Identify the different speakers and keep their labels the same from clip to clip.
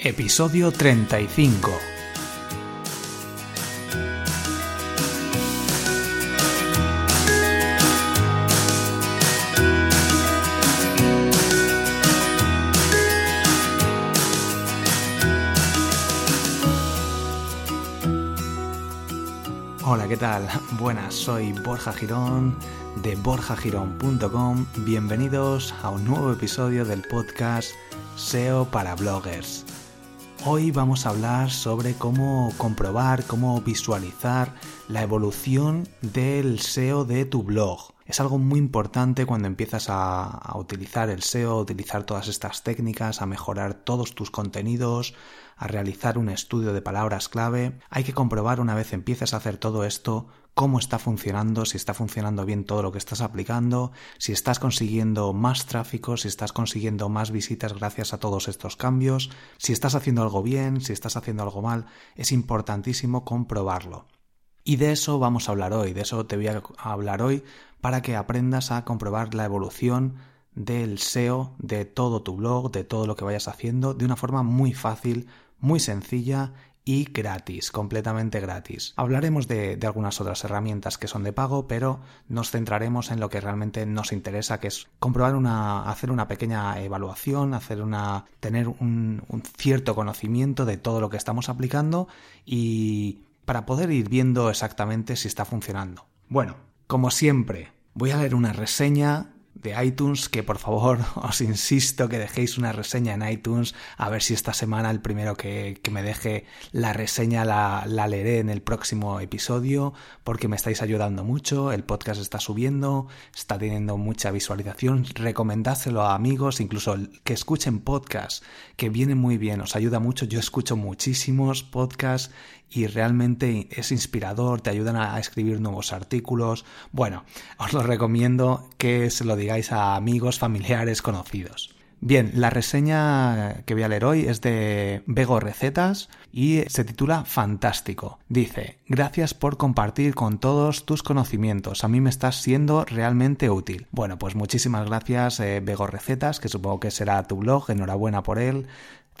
Speaker 1: Episodio 35 Hola, ¿qué tal? Buenas, soy Borja Girón de borjagirón.com. Bienvenidos a un nuevo episodio del podcast SEO para bloggers. Hoy vamos a hablar sobre cómo comprobar, cómo visualizar la evolución del SEO de tu blog. Es algo muy importante cuando empiezas a, utilizar el SEO, a utilizar todas estas técnicas, a mejorar todos tus contenidos, a realizar un estudio de palabras clave. Hay que comprobar una vez empieces a hacer todo esto cómo está funcionando, si está funcionando bien todo lo que estás aplicando, si estás consiguiendo más tráfico, si estás consiguiendo más visitas gracias a todos estos cambios, si estás haciendo algo bien, si estás haciendo algo mal, es importantísimo comprobarlo. Y de eso vamos a hablar hoy, de eso te voy a hablar hoy para que aprendas a comprobar la evolución del SEO de todo tu blog, de todo lo que vayas haciendo, de una forma muy fácil, muy sencilla y gratis, completamente gratis. Hablaremos de, algunas otras herramientas que son de pago, pero nos centraremos en lo que realmente nos interesa, que es comprobar una, hacer una pequeña evaluación, hacer una, tener un, un cierto conocimiento de todo lo que estamos aplicando y para poder ir viendo exactamente si está funcionando. Bueno, como siempre, voy a leer una reseña de iTunes, que por favor os insisto que dejéis una reseña en iTunes, a ver si esta semana el primero que, me deje la reseña la, la, leeré en el próximo episodio, porque me estáis ayudando mucho, el podcast está subiendo, está teniendo mucha visualización, recomendádselo a amigos, incluso que escuchen podcasts, que vienen muy bien, os ayuda mucho, yo escucho muchísimos podcasts y realmente es inspirador, te ayudan a escribir nuevos artículos. Bueno, os lo recomiendo que se lo digáis a amigos, familiares, conocidos. Bien, la reseña que voy a leer hoy es de Bego Recetas y se titula Fantástico. Dice, gracias por compartir con todos tus conocimientos, a mí me estás siendo realmente útil. Bueno, pues muchísimas gracias eh, Bego Recetas, que supongo que será tu blog, enhorabuena por él.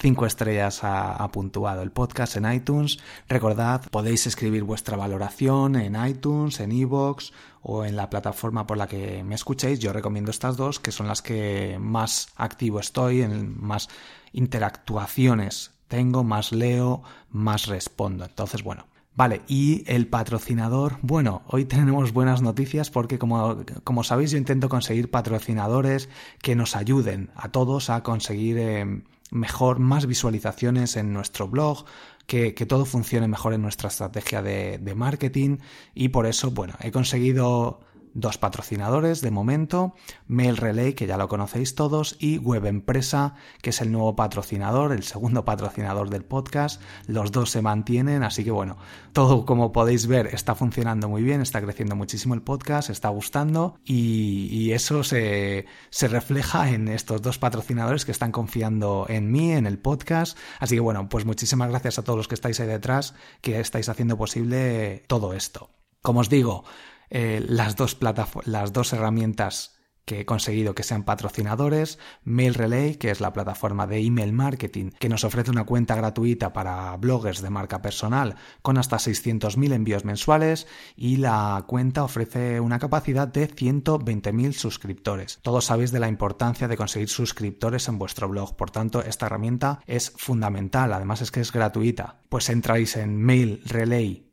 Speaker 1: Cinco estrellas ha, puntuado el podcast en iTunes. Recordad, podéis escribir vuestra valoración en iTunes, en iVoox o en la plataforma por la que me escuchéis. Yo recomiendo estas dos, que son las que más activo estoy, en más interactuaciones tengo, más leo, más respondo. Entonces, bueno, Vale, y el patrocinador, bueno, hoy tenemos buenas noticias porque como, como sabéis yo intento conseguir patrocinadores que nos ayuden a todos a conseguir eh, mejor, más visualizaciones en nuestro blog, que, todo funcione mejor en nuestra estrategia de, de marketing. Y por eso, bueno, he conseguido dos patrocinadores de momento, Mail Relay, que ya lo conocéis todos, y Web Empresa, que es el nuevo patrocinador, el segundo patrocinador del podcast. Los dos se mantienen, así que bueno, todo como podéis ver está funcionando muy bien, está creciendo muchísimo el podcast, está gustando y, eso se, se refleja en estos dos patrocinadores que están confiando en mí, en el podcast. Así que bueno, pues muchísimas gracias a todos los que estáis ahí detrás, que estáis haciendo posible todo esto. Como os digo, eh, las, dos las dos herramientas que he conseguido que sean patrocinadores, Mail Relay, que es la plataforma de email marketing que nos ofrece una cuenta gratuita para bloggers de marca personal con hasta 600.000 envíos mensuales y la cuenta ofrece una capacidad de 120.000 suscriptores. Todos sabéis de la importancia de conseguir suscriptores en vuestro blog, por tanto esta herramienta es fundamental, además es que es gratuita. Pues entráis en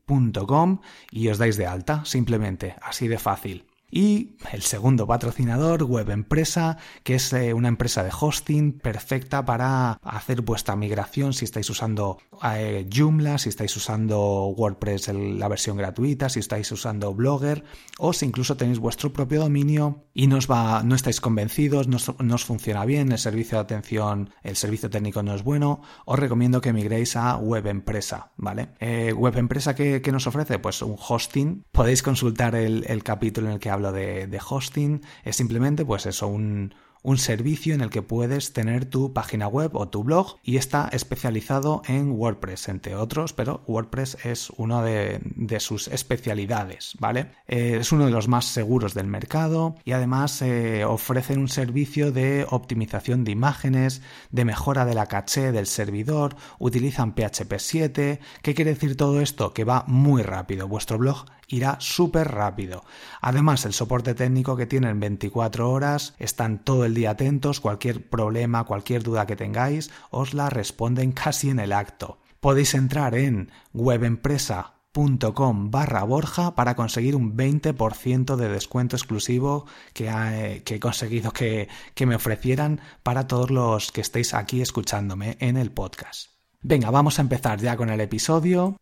Speaker 1: mailrelay.com y os dais de alta, simplemente, así de fácil. Y el segundo patrocinador, Web Empresa, que es eh, una empresa de hosting perfecta para hacer vuestra migración si estáis usando eh, Joomla, si estáis usando WordPress la versión gratuita, si estáis usando Blogger o si incluso tenéis vuestro propio dominio y no, estáis convencidos, no, os funciona bien, el servicio de atención, el servicio técnico no es bueno, os recomiendo que migréis a Web Empresa, ¿vale? Eh, Web Empresa, ¿qué, nos ofrece? Pues un hosting. Podéis consultar el, capítulo en el que hablo de, de hosting. Es simplemente, pues eso, un, un servicio en el que puedes tener tu página web o tu blog y está especializado en WordPress, entre otros, pero WordPress es una de, sus especialidades, ¿vale? Eh, es uno de los más seguros del mercado y además eh, ofrecen un servicio de optimización de imágenes, de mejora de la caché del servidor, utilizan PHP 7. ¿Qué quiere decir todo esto? Que va muy rápido. Vuestro blog irá súper rápido. Además, el soporte técnico que tienen 24 horas, están todo el día atentos, cualquier problema, cualquier duda que tengáis, os la responden casi en el acto. Podéis entrar en webempresa.com barra Borja para conseguir un 20% de descuento exclusivo que, he conseguido que, que me ofrecieran para todos los que estéis aquí escuchándome en el podcast. Venga, vamos a empezar ya con el episodio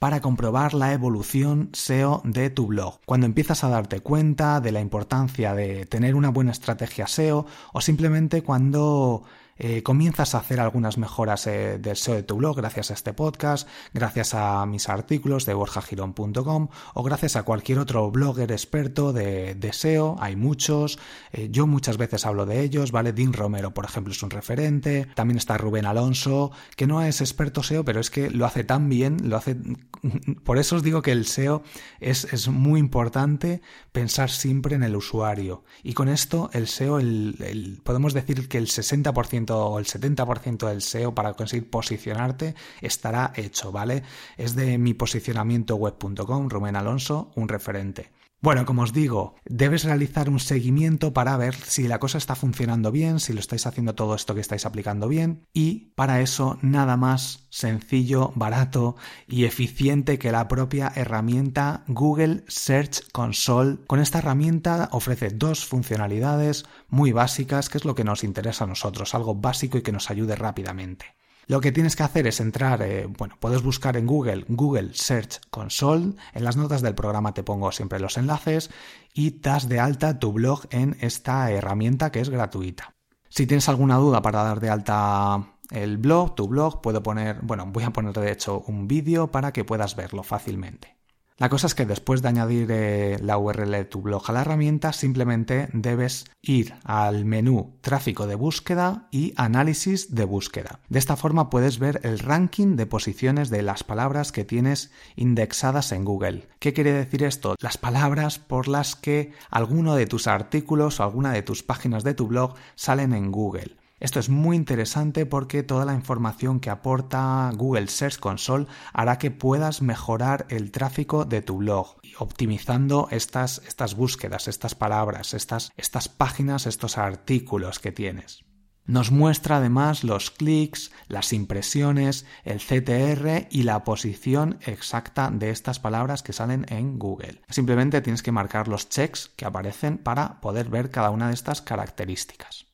Speaker 1: para comprobar la evolución SEO de tu blog. Cuando empiezas a darte cuenta de la importancia de tener una buena estrategia SEO o simplemente cuando eh, comienzas a hacer algunas mejoras eh, del SEO de tu blog gracias a este podcast, gracias a mis artículos de borjagirón.com o gracias a cualquier otro blogger experto de, SEO. Hay muchos, eh, yo muchas veces hablo de ellos, ¿vale? Dean Romero, por ejemplo, es un referente. También está Rubén Alonso, que no es experto SEO, pero es que lo hace tan bien, lo hace... Por eso os digo que el SEO es, es muy importante pensar siempre en el usuario. Y con esto el SEO, el, podemos decir que el 60% el 70% del SEO para conseguir posicionarte estará hecho, ¿vale? Es de mi posicionamiento web.com, Alonso, un referente. Bueno, como os digo, debes realizar un seguimiento para ver si la cosa está funcionando bien, si lo estáis haciendo todo esto que estáis aplicando bien y para eso nada más sencillo, barato y eficiente que la propia herramienta Google Search Console. Con esta herramienta ofrece dos funcionalidades muy básicas, que es lo que nos interesa a nosotros, algo básico y que nos ayude rápidamente. Lo que tienes que hacer es entrar, eh, bueno, puedes buscar en Google Google Search Console, en las notas del programa te pongo siempre los enlaces y das de alta tu blog en esta herramienta que es gratuita. Si tienes alguna duda para dar de alta el blog, tu blog, puedo poner, bueno, voy a poner de hecho un vídeo para que puedas verlo fácilmente. La cosa es que después de añadir eh, la URL de tu blog a la herramienta, simplemente debes ir al menú tráfico de búsqueda y análisis de búsqueda. De esta forma puedes ver el ranking de posiciones de las palabras que tienes indexadas en Google. ¿Qué quiere decir esto? Las palabras por las que alguno de tus artículos o alguna de tus páginas de tu blog salen en Google. Esto es muy interesante porque toda la información que aporta Google Search Console hará que puedas mejorar el tráfico de tu blog, optimizando estas, estas búsquedas, estas palabras, estas, estas páginas, estos artículos que tienes. Nos muestra además los clics, las impresiones, el CTR y la posición exacta de estas palabras que salen en Google. Simplemente tienes que marcar los checks que aparecen para poder ver cada una de estas características.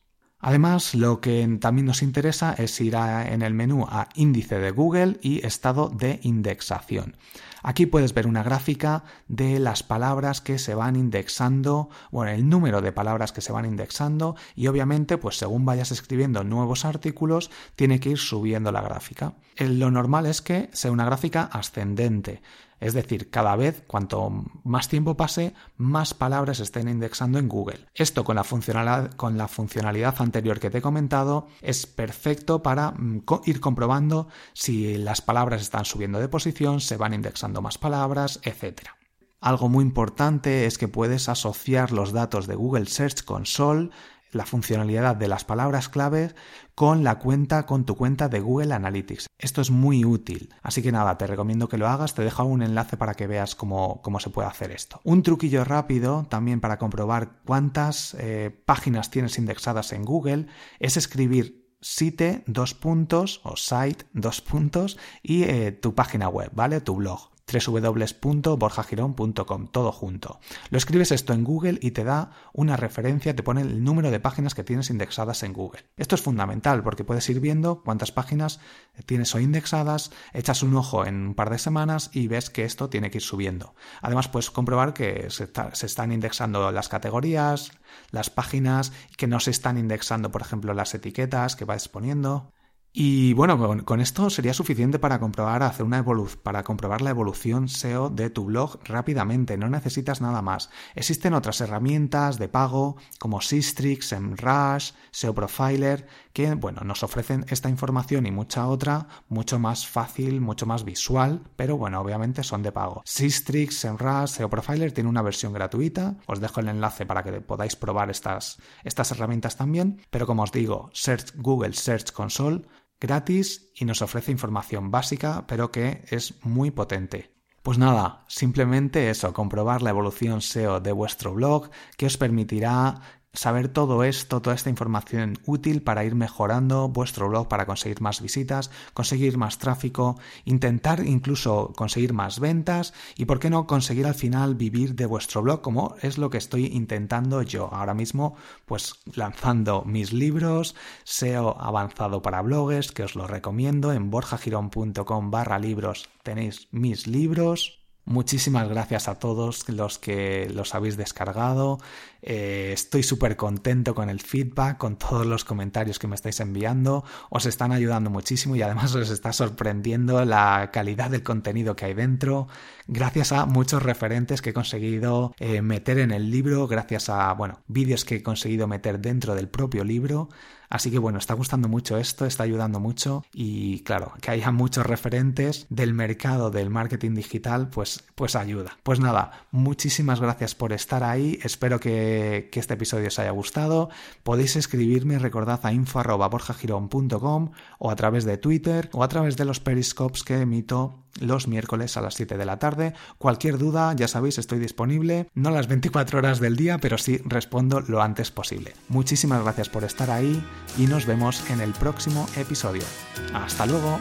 Speaker 1: Además, lo que también nos interesa es ir en el menú a índice de Google y estado de indexación. Aquí puedes ver una gráfica de las palabras que se van indexando, bueno, el número de palabras que se van indexando y obviamente, pues según vayas escribiendo nuevos artículos, tiene que ir subiendo la gráfica. Lo normal es que sea una gráfica ascendente. Es decir, cada vez, cuanto más tiempo pase, más palabras estén indexando en Google. Esto con la, funcionalidad, con la funcionalidad anterior que te he comentado es perfecto para mm, ir comprobando si las palabras están subiendo de posición, se van indexando más palabras, etc. Algo muy importante es que puedes asociar los datos de Google Search Console la funcionalidad de las palabras claves con la cuenta, con tu cuenta de Google Analytics. Esto es muy útil. Así que nada, te recomiendo que lo hagas. Te dejo un enlace para que veas cómo, se puede hacer esto. Un truquillo rápido también para comprobar cuántas eh, páginas tienes indexadas en Google es escribir site dos puntos o site dos puntos y eh, tu página web, ¿vale? Tu blog. www.borjagirón.com, todo junto. Lo escribes esto en Google y te da una referencia, te pone el número de páginas que tienes indexadas en Google. Esto es fundamental porque puedes ir viendo cuántas páginas tienes hoy indexadas, echas un ojo en un par de semanas y ves que esto tiene que ir subiendo. Además, puedes comprobar que se, se están indexando las categorías, las páginas, que no se están indexando, por ejemplo, las etiquetas que vas poniendo. Y bueno, con, esto sería suficiente para comprobar, hacer una para comprobar la evolución SEO de tu blog rápidamente. No necesitas nada más. Existen otras herramientas de pago como Sistrix, SEMrush, SEO Profiler, que bueno, nos ofrecen esta información y mucha otra mucho más fácil, mucho más visual, pero bueno, obviamente son de pago. Sistrix, SEMrush, SEO Profiler tiene una versión gratuita. Os dejo el enlace para que podáis probar estas, estas herramientas también. Pero como os digo, Search Google Search Console gratis y nos ofrece información básica, pero que es muy potente. Pues nada, simplemente eso, comprobar la evolución SEO de vuestro blog, que os permitirá saber todo esto, toda esta información útil para ir mejorando vuestro blog, para conseguir más visitas, conseguir más tráfico, intentar incluso conseguir más ventas y, por qué no, conseguir al final vivir de vuestro blog, como es lo que estoy intentando yo ahora mismo, pues lanzando mis libros, SEO avanzado para bloggers, que os lo recomiendo, en borjagirón.com barra libros tenéis mis libros Muchísimas gracias a todos los que los habéis descargado. Eh, estoy súper contento con el feedback, con todos los comentarios que me estáis enviando. Os están ayudando muchísimo y además os está sorprendiendo la calidad del contenido que hay dentro. Gracias a muchos referentes que he conseguido eh, meter en el libro, gracias a, bueno, vídeos que he conseguido meter dentro del propio libro. Así que bueno, está gustando mucho esto, está ayudando mucho y claro, que haya muchos referentes del mercado del marketing digital, pues, pues ayuda. Pues nada, muchísimas gracias por estar ahí, espero que, que este episodio os haya gustado. Podéis escribirme, recordad a info.borjagirón.com o a través de Twitter o a través de los periscopes que emito los miércoles a las 7 de la tarde. Cualquier duda, ya sabéis, estoy disponible, no las 24 horas del día, pero sí respondo lo antes posible. Muchísimas gracias por estar ahí y nos vemos en el próximo episodio. Hasta luego.